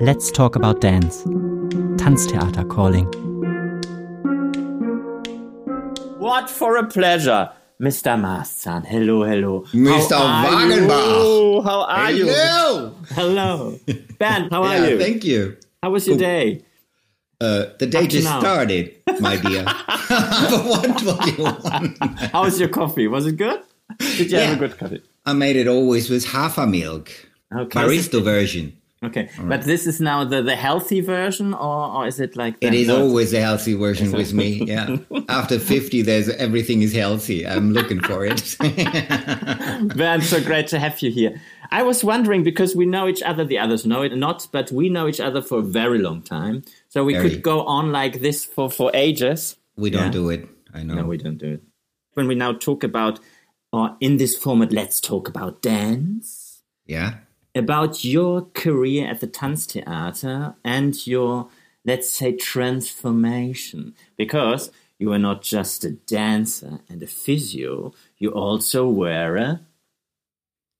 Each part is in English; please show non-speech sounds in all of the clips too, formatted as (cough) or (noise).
Let's Talk About Dance. Tanztheater Calling. What for a pleasure. Mr. Marszan, hello, hello. Mr. Wagenbach. How are you? Hello. Hello. Bernd, how are Yeah, you? thank you. How was your day? Uh, the day Up just now. started, my dear. but what, what do you want? How was your coffee? Was it good? Did you have a good coffee? I made it always with half a milk, Okay. barista version. Okay. But this is now the, the healthy version, or, or is it like It the- is no, always a healthy version with me. Yeah. (laughs) After 50, there's everything is healthy. I'm looking for it. (laughs) (laughs) Bernd, so great to have you here. I was wondering because we know each other, the others know it not, but we know each other for a very long time. So we Very. could go on like this for, for ages. we don't Yeah. do it. I know. No, we don't do it. When we now talk about, or in this format, let's talk about dance, yeah. About your career at the Tanztheater and your, let's say, transformation. Because you are not just a dancer and a physio, you also were a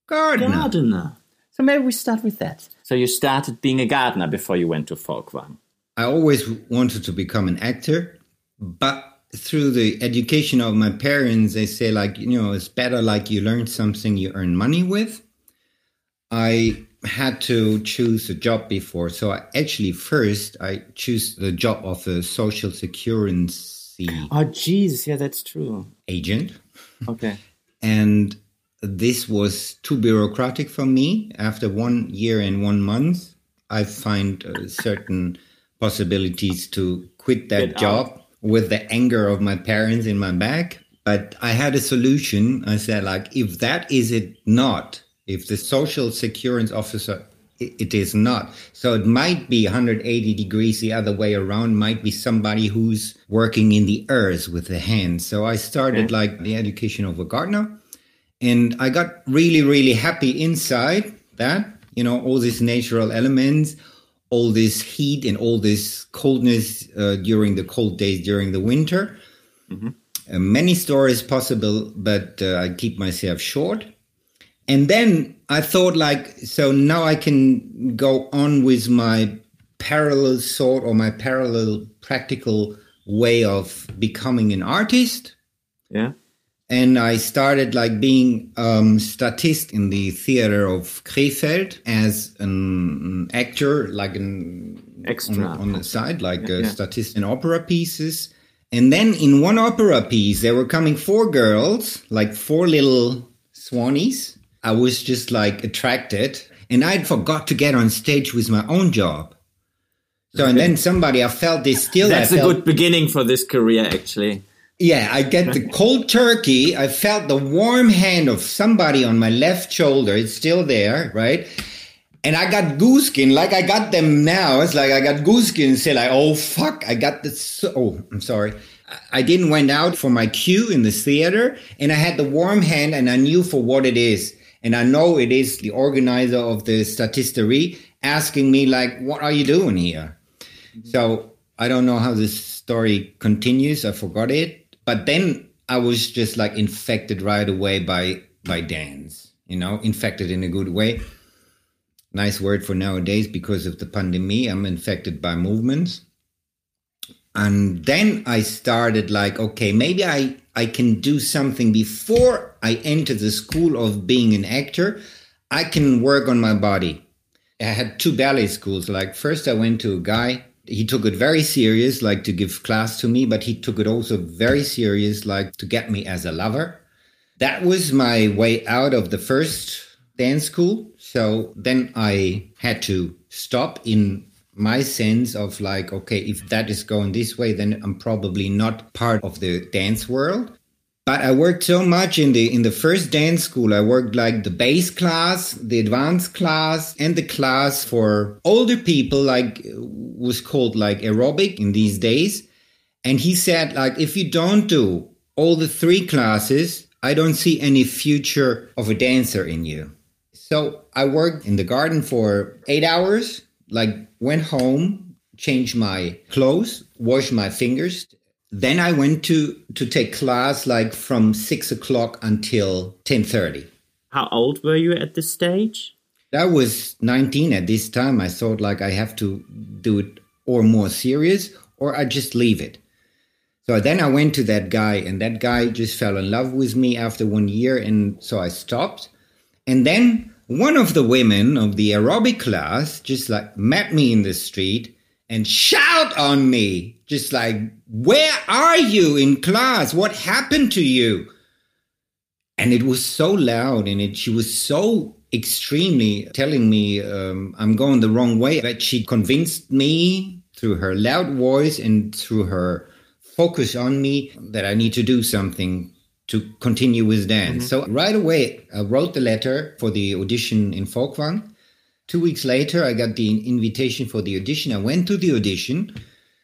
Gardener. gardener. So maybe we start with that. So you started being a gardener before you went to Folkwang. I always wanted to become an actor, but through the education of my parents, they say like, you know, it's better like you learn something you earn money with. I had to choose a job before. So I actually first I choose the job of a social security Oh, Jesus, yeah, that's true. agent. Okay. And this was too bureaucratic for me. After one year and one month, I find uh, certain possibilities to quit that Get job with the anger of my parents in my back. But I had a solution. I said, like, if that is it not, if the social security officer it is not. So it might be 180 degrees the other way around, might be somebody who's working in the earth with the hands. So I started Okay. like the education of a gardener. And I got really, really happy inside that, you know, all these natural elements, all this heat and all this coldness uh, during the cold days during the winter. Uh, many stories possible, but uh, I keep myself short. And then I thought, like, so now I can go on with my parallel sort or my parallel practical way of becoming an artist Yeah. and I started like being um, statist in the theater of Krefeld as an actor, like an Extra. on, on the side, like a yeah. statist in opera pieces. And then in one opera piece, there were coming four girls, like four little swannies. I was just like attracted, and I'd forgot to get on stage with my own job. So and then somebody, I felt this still. That's I a felt, good beginning for this career, actually. yeah, I get the (laughs) cold turkey. I felt the warm hand of somebody on my left shoulder. It's still there, right? And I got goose skin, like I got them now. It's like I got goose skin and say like, oh fuck, I got this. Oh, I'm sorry. I- I didn't went out for my cue in the theater and I had the warm hand and I knew for what it is. And I know it is the organizer of the statistery asking me like, what are you doing here? Mm-hmm. So I don't know how this story continues. I forgot it. But then I was just like infected right away by by dance. You know, infected in a good way. Nice word for nowadays because of the pandemic. I'm infected by movements. And then I started like, okay, maybe I, I can do something before I enter the school of being an actor. I can work on my body. I had two ballet schools. Like first I went to a guy, he took it very serious, like to give class to me, but he took it also very serious, like to get me as a lover. That was my way out of the first dance school. So then I had to stop in my sense of like, okay, if that is going this way, then I'm probably not part of the dance world. But I worked so much in the in the first dance school. I worked like the base class, the advanced class, and the class for older people, like was called like aerobic in these days. And he said, like, if you don't do all the three classes, I don't see any future of a dancer in you. So I worked in the garden for eight hours, like went home, changed my clothes, washed my fingers. Then I went to to take class like from six o'clock until ten thirty. How old were you at this stage? I was 19 at this time. I thought like I have to do it or more serious or I just leave it. So then I went to that guy and that guy just fell in love with me after one year. And so I stopped. And then one of the women of the aerobic class just like met me in the street and shout on me, just like, where are you in class? What happened to you? And it was so loud and it, she was so extremely telling me um, I'm going the wrong way. That she convinced me through her loud voice and through her focus on me that I need to do something to continue with dance. Mm-hmm. So right away, I wrote the letter for the audition in Folkwang. Two weeks later, I got the invitation for the audition. I went to the audition.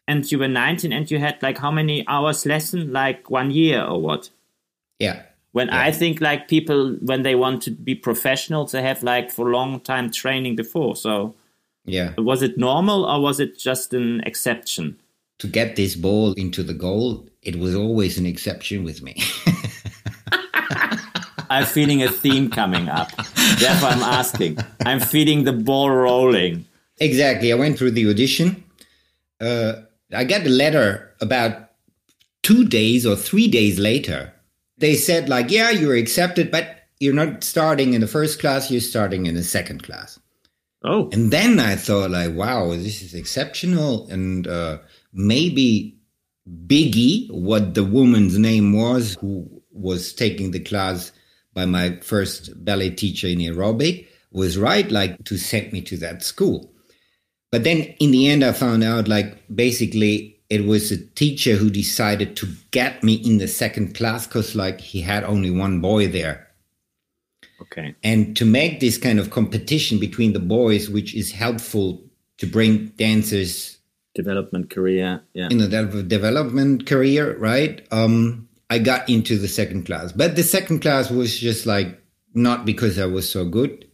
And you were 19 and you had like how many hours lesson? Like one year or what? Yeah. When yeah. I think like people when they want to be professionals, they have like for long time training before. So yeah, was it normal or was it just an exception? To get this ball into the goal, it was always an exception with me. (laughs) I'm feeling a theme coming up. Therefore, I'm asking. I'm feeling the ball rolling. Exactly. I went through the audition. Uh, I got a letter about two days or three days later they said like, yeah, you're accepted, but you're not starting in the first class, you're starting in the second class. Oh. And then I thought like, wow, this is exceptional. And uh, maybe Biggie, what the woman's name was, who was taking the class by my first ballet teacher in aerobic, was right, like to send me to that school. But then in the end, I found out like basically it was a teacher who decided to get me in the second class because like he had only one boy there. Okay. And to make this kind of competition between the boys which is helpful to bring dancers development career yeah. in a de- development career right um i got into the second class. But the second class was just like not because i was so good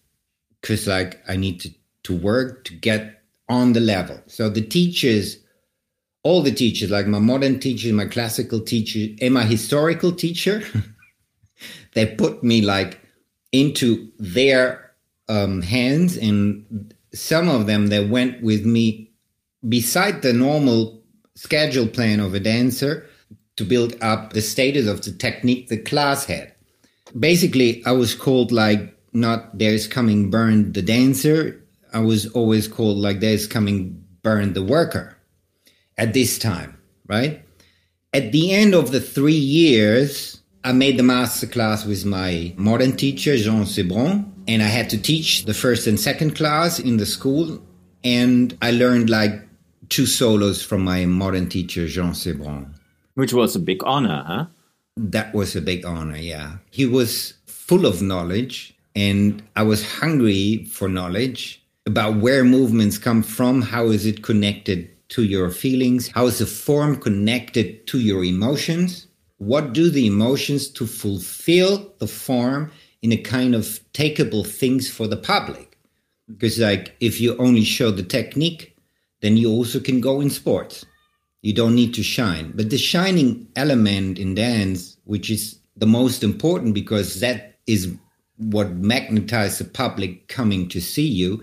because like i need to, to work to get on the level. So the teachers all the teachers, like my modern teacher, my classical teacher, and my historical teacher, (laughs) they put me like into their um, hands, and some of them they went with me beside the normal schedule plan of a dancer to build up the status of the technique the class had. Basically, I was called like not there's coming Bernd the dancer. I was always called like there's coming Bernd the worker at this time, right? At the end of the three years, I made the master class with my modern teacher, Jean Cébron, and I had to teach the first and second class in the school. And I learned like two solos from my modern teacher, Jean Cébron. Which was a big honor, huh? That was a big honor, yeah. He was full of knowledge, and I was hungry for knowledge about where movements come from, how is it connected to your feelings? How is the form connected to your emotions? What do the emotions to fulfill the form in a kind of takeable things for the public? Because like if you only show the technique, then you also can go in sports. You don't need to shine. But the shining element in dance, which is the most important because that is what magnetizes the public coming to see you,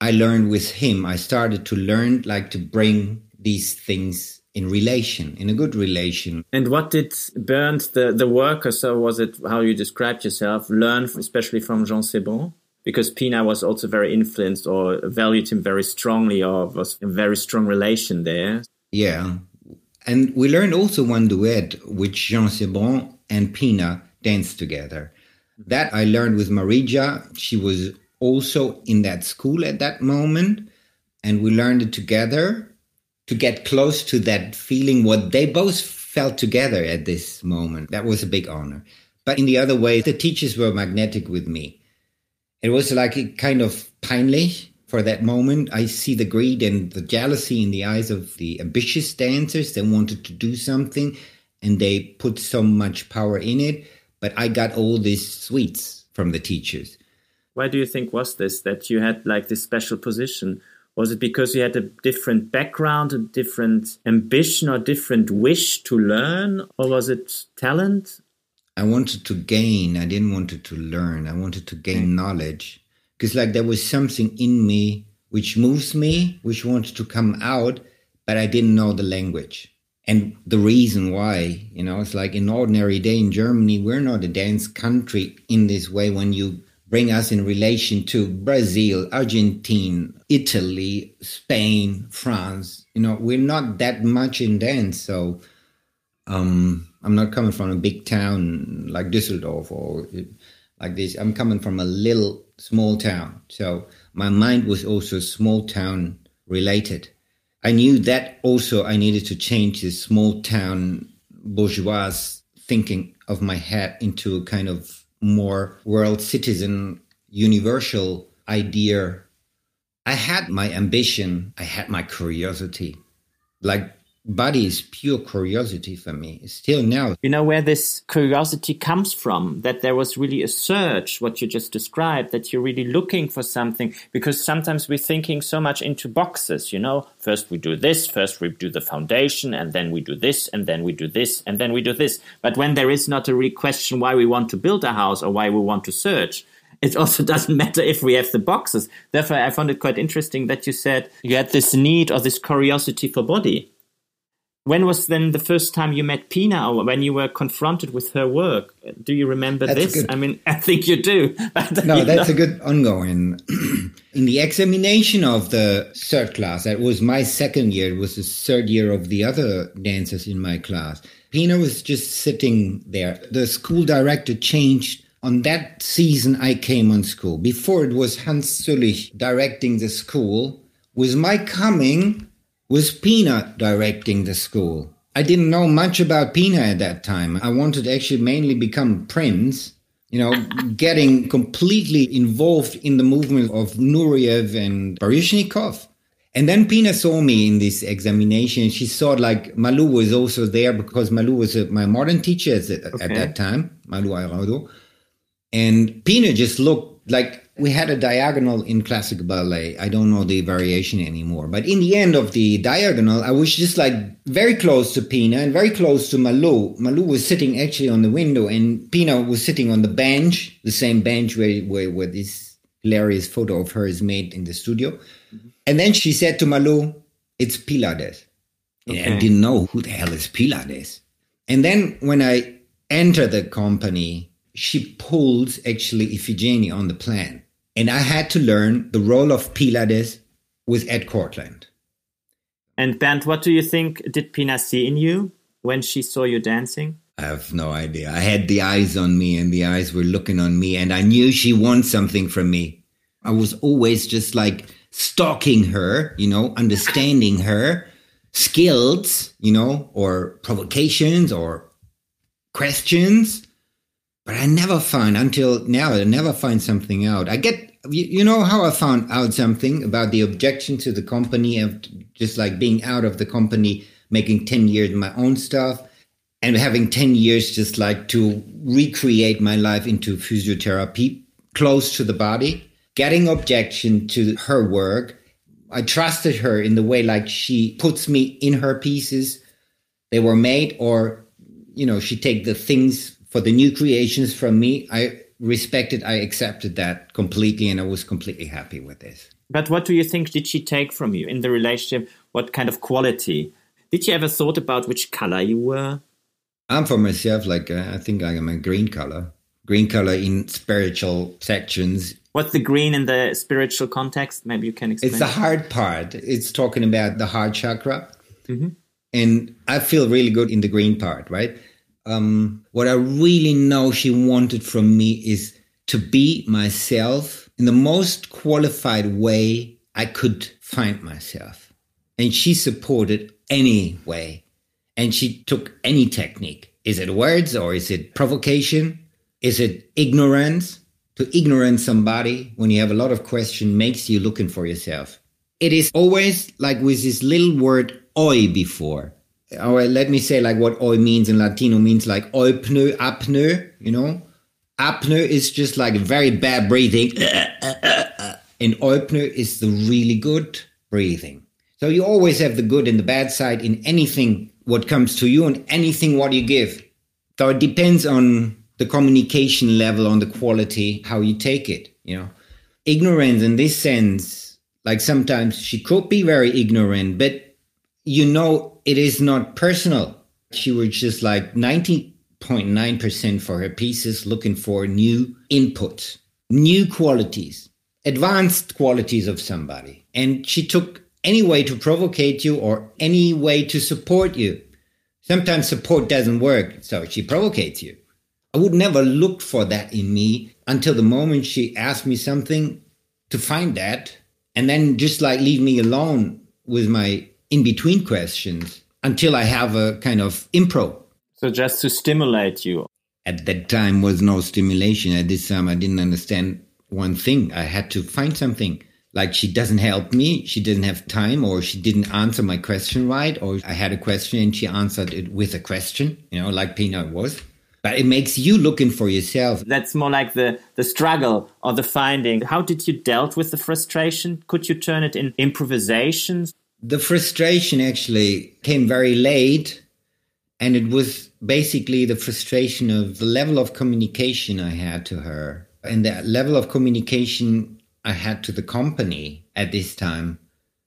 I learned with him. I started to learn like to bring these things in relation, in a good relation. And what did Bernd, the, the worker, so was it how you described yourself, learn especially from Jean Cébron? Because Pina was also very influenced or valued him very strongly or was a very strong relation there. Yeah. And we learned also one duet which Jean Cébron and Pina danced together. That I learned with Marija. She was also in that school at that moment and we learned it together to get close to that feeling what they both felt together at this moment that was a big honor but in the other way the teachers were magnetic with me it was like kind of peinlich for that moment i see the greed and the jealousy in the eyes of the ambitious dancers they wanted to do something and they put so much power in it but i got all these sweets from the teachers why do you think was this that you had like this special position? Was it because you had a different background, a different ambition, or different wish to learn, or was it talent? I wanted to gain. I didn't want to learn. I wanted to gain knowledge because like there was something in me which moves me, which wanted to come out, but I didn't know the language. And the reason why, you know, it's like an ordinary day in Germany, we're not a dance country in this way when you bring us in relation to Brazil, Argentina, Italy, Spain, France. You know, we're not that much in dance. So um, I'm not coming from a big town like Düsseldorf or like this. I'm coming from a little small town. So my mind was also small town related. I knew that also I needed to change this small town bourgeois thinking of my head into a kind of more world citizen, universal idea. I had my ambition, I had my curiosity. Like body is pure curiosity for me. Still now. You know where this curiosity comes from? That there was really a search what you just described that you're really looking for something. Because sometimes we're thinking so much into boxes you know? First we do this first we do the foundation and then we do this and then we do this and then we do this. But when there is not a real question why we want to build a house or why we want to search it also (laughs) doesn't matter if we have the boxes. Therefore, I found it quite interesting that you said you had this need or this curiosity for body when was then the first time you met Pina or when you were confronted with her work? Do you remember that's this? I mean, (laughs) I think you do. (laughs) no, that's know. a good ongoing. (clears throat) In the examination of the third class, that was my second year, it was the third year of the other dancers in my class. Pina was just sitting there. The school director changed on that season I came on school. Before it was Hans Züllig directing the school. With my coming, was Pina directing the school. I didn't know much about Pina at that time. I wanted to actually mainly become Prince, you know, getting completely involved in the movement of Nureyev and Baryshnikov. And then Pina saw me in this examination. She saw like Malou was also there because Malou was a, my modern teacher at, okay. at that time, Malou Airaudo. And Pina just looked like we had a diagonal in classic ballet. I don't know the variation anymore. But in the end of the diagonal, I was just like very close to Pina and very close to Malou. Malou was sitting actually on the window and Pina was sitting on the bench, the same bench where, where, where this hilarious photo of her is made in the studio. Mm-hmm. And then she said to Malou, it's Pylades. Okay. And I didn't know who the hell is Pylades. And then when I enter the company, she pulls actually Iphigenie on the plan. And I had to learn the role of Pylades with Ed Kortlandt. And Bernd, what do you think did Pina see in you when she saw you dancing? I have no idea. I had the eyes on me and the eyes were looking on me and I knew she wants something from me. I was always just like stalking her, you know, understanding her skills, you know, or provocations or questions but I never find until now. I never find something out. I get you, you know how I found out something about the objection to the company of just like being out of the company, making ten years my own stuff, and having ten years just like to recreate my life into physiotherapy close to the body. Getting objection to her work, I trusted her in the way like she puts me in her pieces. They were made, or you know, she take the things for the new creations from me, I respected, I accepted that completely, and I was completely happy with this. But what do you think did she take from you in the relationship? What kind of quality? Did you ever thought about which color you were? I'm for myself, like uh, I think I am a green color. Green color in spiritual sections. What's the green in the spiritual context? Maybe you can explain. It's the hard part. It's talking about the heart chakra. Mm-hmm. And I feel really good in the green part, right? Um, what I really know she wanted from me is to be myself in the most qualified way I could find myself. And she supported any way. And she took any technique. Is it words or is it provocation? Is it ignorance? To ignorance somebody when you have a lot of question makes you looking for yourself. It is always like with this little word oi before or let me say like what oi means in Latino means like oipneu, apneu, you know? Apneu is just like very bad breathing. Uh, uh, uh, and oipneu is the really good breathing. So you always have the good and the bad side in anything what comes to you and anything what you give. So it depends on the communication level, on the quality, how you take it, you know. ignorance in this sense, like sometimes she could be very ignorant, but you know it is not personal. She was just like 90.9% for her pieces looking for new input, new qualities, advanced qualities of somebody. And she took any way to provocate you or any way to support you. Sometimes support doesn't work, so she provocates you. I would never look for that in me until the moment she asked me something to find that and then just like leave me alone with my in between questions until I have a kind of impro. So just to stimulate you. At that time was no stimulation. At this time I didn't understand one thing. I had to find something. Like she doesn't help me, she didn't have time, or she didn't answer my question right, or I had a question and she answered it with a question, you know, like Pina was. But it makes you looking for yourself. That's more like the, the struggle or the finding. How did you dealt with the frustration? Could you turn it in improvisations? The frustration actually came very late, and it was basically the frustration of the level of communication I had to her and the level of communication I had to the company at this time.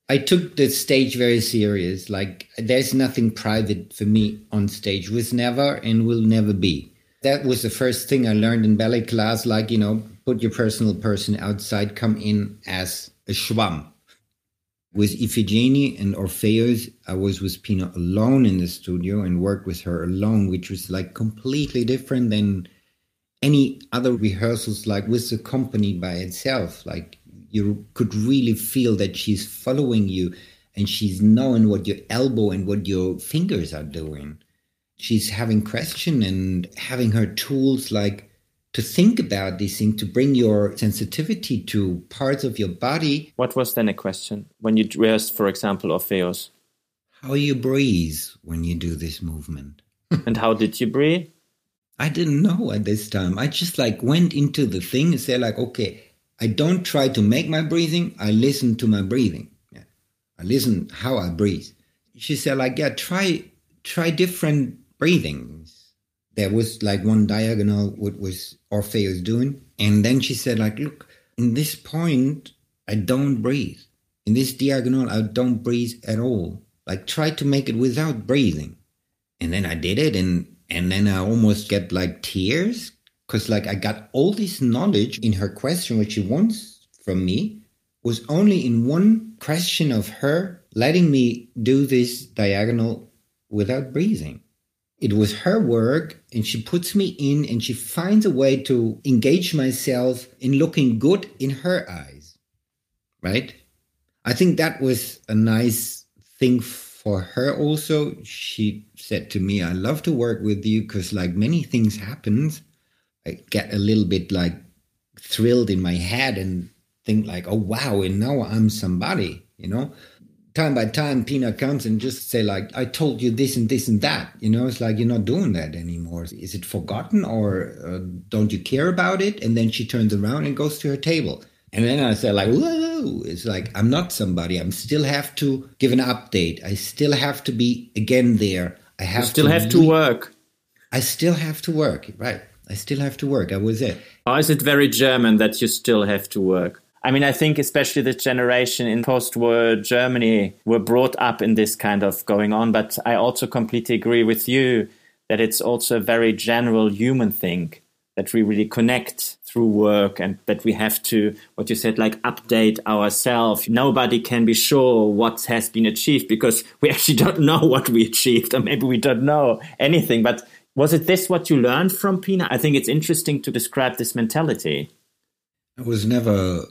I took the stage very serious. Like there's nothing private for me on stage. Was never and will never be. That was the first thing I learned in ballet class. Like you know, put your personal person outside. Come in as a schwamm. With Iphigenie and Orpheus, I was with Pina alone in the studio and worked with her alone, which was like completely different than any other rehearsals like with the company by itself. Like you could really feel that she's following you and she's knowing what your elbow and what your fingers are doing. She's having question and having her tools like to think about these things to bring your sensitivity to parts of your body what was then a question when you rehearsed for example orpheus how you breathe when you do this movement (laughs) and how did you breathe I didn't know at this time. I just like went into the thing and said like, okay, I don't try to make my breathing. I listen to my breathing. Yeah. I listen how I breathe. She said like, yeah, try try different breathings. There was like one diagonal what was Orpheus doing, and then she said like, look, in this point I don't breathe. In this diagonal I don't breathe at all. Like try to make it without breathing. And then I did it, and and then I almost get like tears because like I got all this knowledge in her question, what she wants from me was only in one question of her letting me do this diagonal without breathing. It was her work, and she puts me in and she finds a way to engage myself in looking good in her eyes. Right? I think that was a nice thing for her also she said to me i love to work with you because like many things happens i get a little bit like thrilled in my head and think like oh wow and now i'm somebody you know time by time pina comes and just say like i told you this and this and that you know it's like you're not doing that anymore is it forgotten or uh, don't you care about it and then she turns around and goes to her table and then i say like whoa it's like I'm not somebody. I still have to give an update. I still have to be again there. I have you still to have to work. I still have to work. Right. I still have to work. I was there. Or is it very German that you still have to work? I mean, I think especially the generation in post-war Germany were brought up in this kind of going on. But I also completely agree with you that it's also a very general human thing that we really connect through work and that we have to what you said like update ourselves. Nobody can be sure what has been achieved because we actually don't know what we achieved or maybe we don't know anything. But was it this what you learned from pina? I think it's interesting to describe this mentality. I was never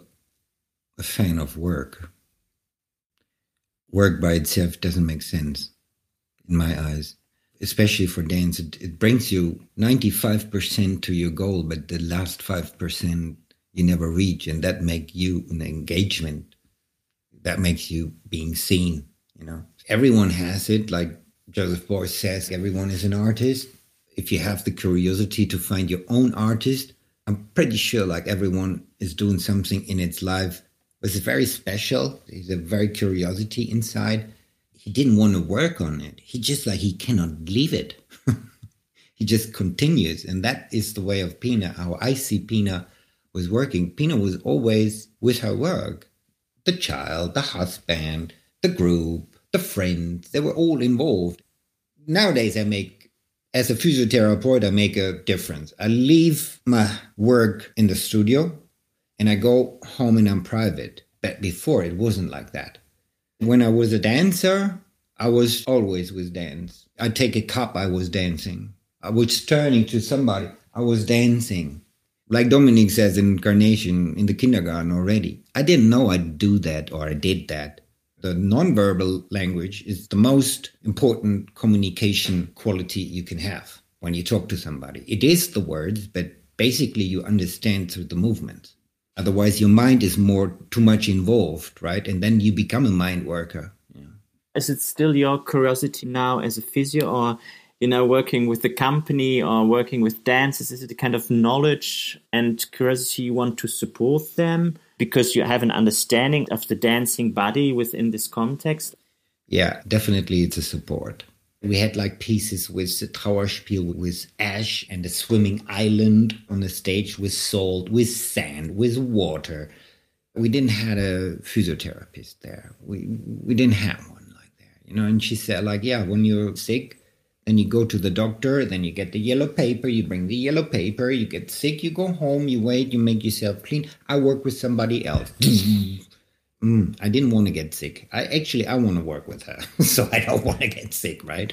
a fan of work work by itself doesn't make sense in my eyes especially for dance, it, it brings you 95% to your goal, but the last 5% you never reach. And that make you an engagement. That makes you being seen, you know. Everyone has it. Like Joseph Beuys says, everyone is an artist. If you have the curiosity to find your own artist, I'm pretty sure like everyone is doing something in its life was very special. There's a very curiosity inside he didn't want to work on it. He just like he cannot leave it. (laughs) he just continues, and that is the way of Pina. How I see Pina was working, Pina was always with her work. The child, the husband, the group, the friends, they were all involved. Nowadays, I make, as a physiotherapist, I make a difference. I leave my work in the studio and I go home and I'm private. But before, it wasn't like that. When I was a dancer, I was always with dance. I take a cup, I was dancing. I was turning to somebody, I was dancing. Like Dominique says in Carnation in the kindergarten already. I didn't know I'd do that or I did that. The nonverbal language is the most important communication quality you can have when you talk to somebody. It is the words, but basically you understand through the movement. Otherwise, your mind is more too much involved, right? And then you become a mind worker. Yeah. Is it still your curiosity now as a physio, or you know, working with the company or working with dancers? Is it a kind of knowledge and curiosity you want to support them because you have an understanding of the dancing body within this context? Yeah, definitely it's a support. We had like pieces with the Trauerspiel with ash and a swimming island on the stage with salt, with sand, with water. We didn't have a physiotherapist there. We we didn't have one like that, you know. And she said like, yeah, when you're sick, then you go to the doctor, then you get the yellow paper, you bring the yellow paper, you get sick, you go home, you wait, you make yourself clean. I work with somebody else. (laughs) mm, I didn't want to get sick. I actually I want to work with her, (laughs) so I don't want to get sick, right?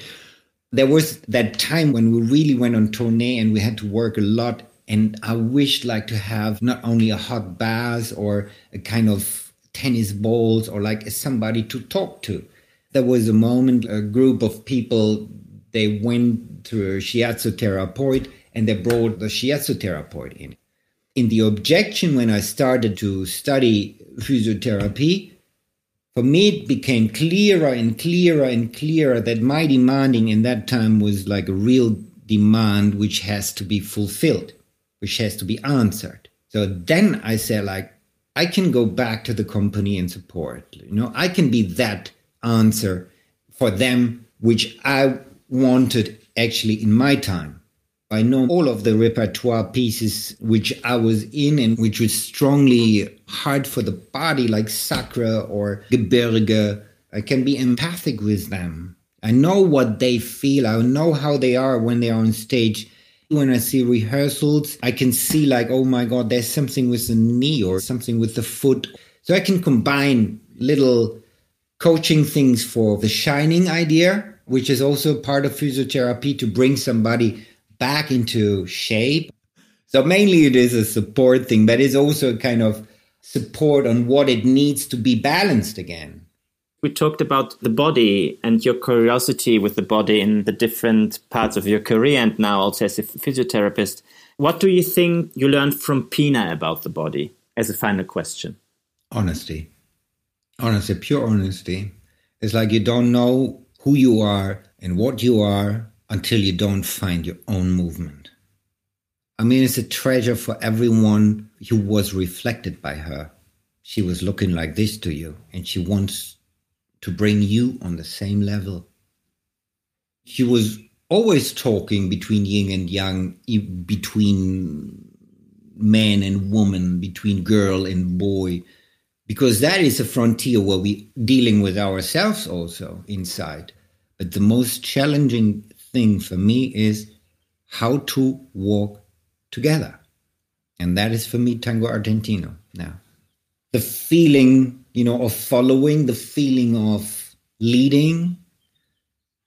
There was that time when we really went on tournée and we had to work a lot and I wished like to have not only a hot bath or a kind of tennis balls or like somebody to talk to. There was a moment, a group of people they went to a shiatsu therapeut and they brought the shiatsu therapeut in. In the objection, when I started to study physiotherapy, for me it became clearer and clearer and clearer that my demanding in that time was like a real demand which has to be fulfilled, which has to be answered. So then I said, like, I can go back to the company and support. You know, I can be that answer for them, which I wanted actually in my time. I know all of the repertoire pieces which I was in and which was strongly hard for the body, like Sacre or Gebirge. I can be empathic with them. I know what they feel. I know how they are when they are on stage. When I see rehearsals, I can see like, oh my God, there's something with the knee or something with the foot. So I can combine little coaching things for the shining idea which is also part of physiotherapy to bring somebody back into shape. So mainly it is a support thing, but it's also a kind of support on what it needs to be balanced again. We talked about the body and your curiosity with the body in the different parts of your career and now also as a physiotherapist. What do you think you learned from Pina about the body as a final question? Honesty. Honesty, pure honesty. It's like you don't know who you are and what you are until you don't find your own movement. I mean, it's a treasure for everyone who was reflected by her. She was looking like this to you, and she wants to bring you on the same level. She was always talking between yin and yang, between man and woman, between girl and boy, because that is a frontier where we're dealing with ourselves also inside. But the most challenging thing for me is how to walk together. And that is for me Tango Argentino now. The feeling, you know, of following, the feeling of leading.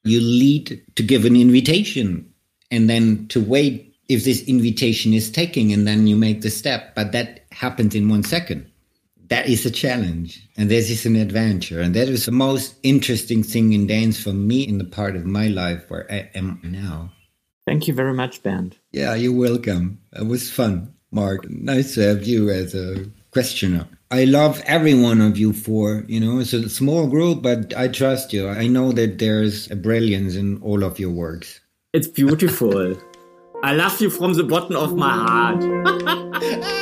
You lead to give an invitation and then to wait if this invitation is taking, and then you make the step. But that happens in one second that is a challenge and this is an adventure and that is the most interesting thing in dance for me in the part of my life where i am now. Thank you very much bernd. Yeah you're welcome. It was fun Marc. Nice to have you as a questioner. I love every one of you for you know it's a small group but i trust you. I know that there's a brilliance in all of your works. It's beautiful. (laughs) I love you from the bottom of my heart (laughs)